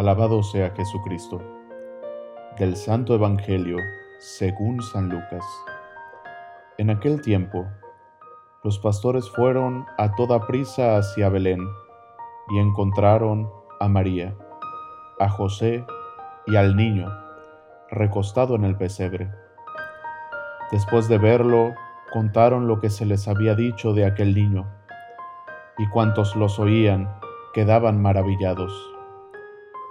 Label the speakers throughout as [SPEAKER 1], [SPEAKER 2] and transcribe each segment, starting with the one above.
[SPEAKER 1] Alabado sea Jesucristo. Del Santo Evangelio según San Lucas. En aquel tiempo, los pastores fueron a toda prisa hacia Belén y encontraron a María, a José y al niño recostado en el pesebre. Después de verlo, contaron lo que se les había dicho de aquel niño, y cuantos los oían quedaban maravillados.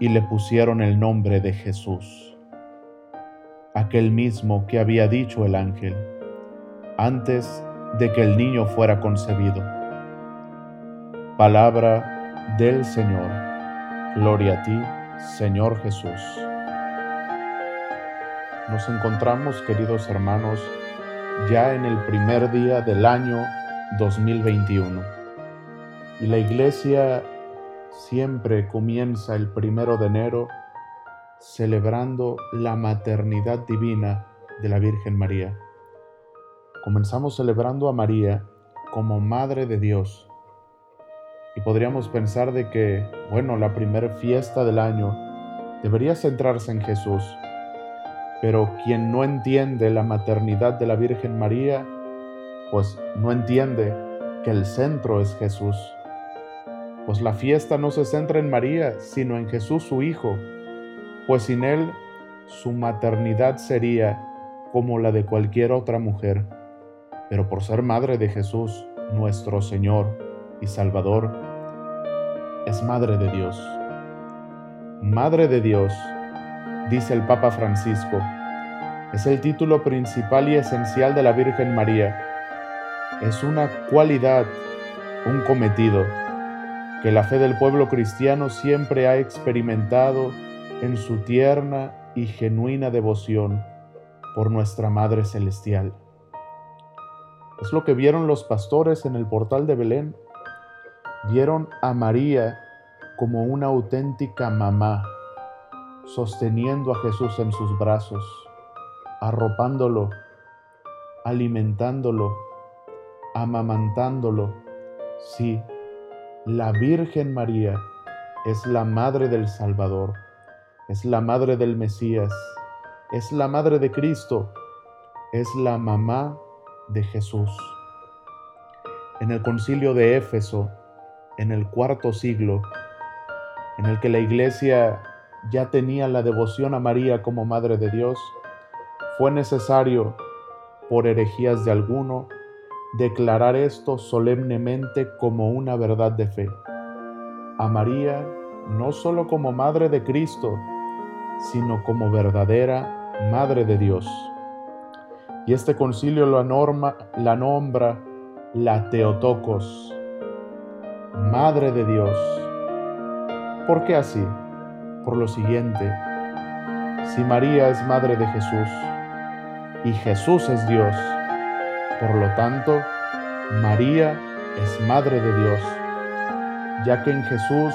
[SPEAKER 1] y le pusieron el nombre de Jesús, aquel mismo que había dicho el ángel, antes de que el niño fuera concebido. Palabra del Señor. Gloria a ti, Señor Jesús. Nos encontramos, queridos hermanos, ya en el primer día del año 2021. Y la iglesia siempre comienza el primero de enero celebrando la maternidad divina de la Virgen María. Comenzamos celebrando a María como Madre de Dios. Y podríamos pensar de que, bueno, la primera fiesta del año debería centrarse en Jesús pero quien no entiende la maternidad de la Virgen María, pues no entiende que el centro es Jesús. Pues la fiesta no se centra en María, sino en Jesús su Hijo, pues sin Él su maternidad sería como la de cualquier otra mujer. Pero por ser madre de Jesús, nuestro Señor y Salvador, es madre de Dios. Madre de Dios dice el Papa Francisco, es el título principal y esencial de la Virgen María. Es una cualidad, un cometido, que la fe del pueblo cristiano siempre ha experimentado en su tierna y genuina devoción por nuestra Madre Celestial. Es lo que vieron los pastores en el portal de Belén. Vieron a María como una auténtica mamá sosteniendo a Jesús en sus brazos, arropándolo, alimentándolo, amamantándolo. Sí, la Virgen María es la madre del Salvador, es la madre del Mesías, es la madre de Cristo, es la mamá de Jesús. En el concilio de Éfeso, en el cuarto siglo, en el que la iglesia ya tenía la devoción a María como Madre de Dios, fue necesario, por herejías de alguno, declarar esto solemnemente como una verdad de fe. A María no solo como Madre de Cristo, sino como verdadera Madre de Dios. Y este concilio la, norma, la nombra la Teotocos, Madre de Dios. ¿Por qué así? por lo siguiente, si María es madre de Jesús y Jesús es Dios, por lo tanto, María es madre de Dios, ya que en Jesús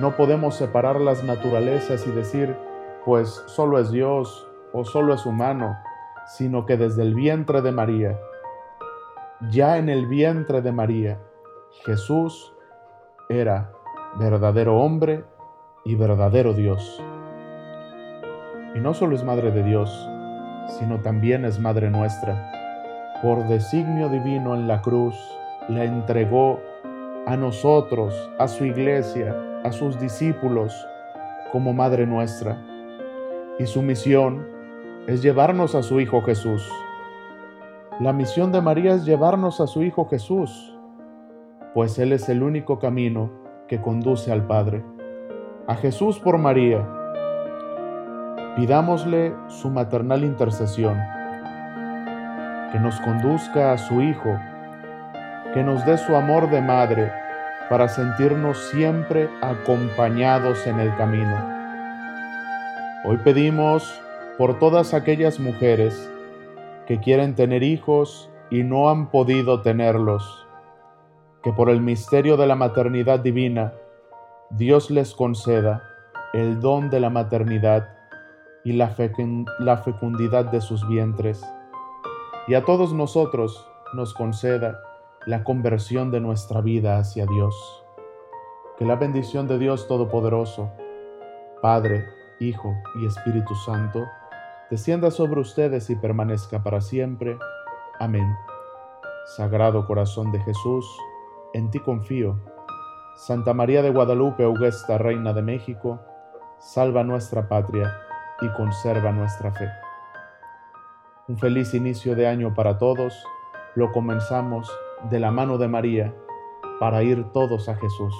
[SPEAKER 1] no podemos separar las naturalezas y decir, pues solo es Dios o solo es humano, sino que desde el vientre de María, ya en el vientre de María, Jesús era verdadero hombre y verdadero Dios. Y no solo es Madre de Dios, sino también es Madre nuestra. Por designio divino en la cruz, la entregó a nosotros, a su iglesia, a sus discípulos, como Madre nuestra. Y su misión es llevarnos a su Hijo Jesús. La misión de María es llevarnos a su Hijo Jesús, pues Él es el único camino que conduce al Padre a Jesús por María. Pidámosle su maternal intercesión, que nos conduzca a su Hijo, que nos dé su amor de madre para sentirnos siempre acompañados en el camino. Hoy pedimos por todas aquellas mujeres que quieren tener hijos y no han podido tenerlos, que por el misterio de la maternidad divina Dios les conceda el don de la maternidad y la, fecundidad de sus vientres, y a todos nosotros nos conceda la conversión de nuestra vida hacia Dios. Que la bendición de Dios Todopoderoso, Padre, Hijo y Espíritu Santo, descienda sobre ustedes y permanezca para siempre. Amén. Sagrado Corazón de Jesús, en ti confío. Santa María de Guadalupe, Augusta, Reina de México, salva nuestra patria y conserva nuestra fe. Un feliz inicio de año para todos. Lo comenzamos de la mano de María para ir todos a Jesús.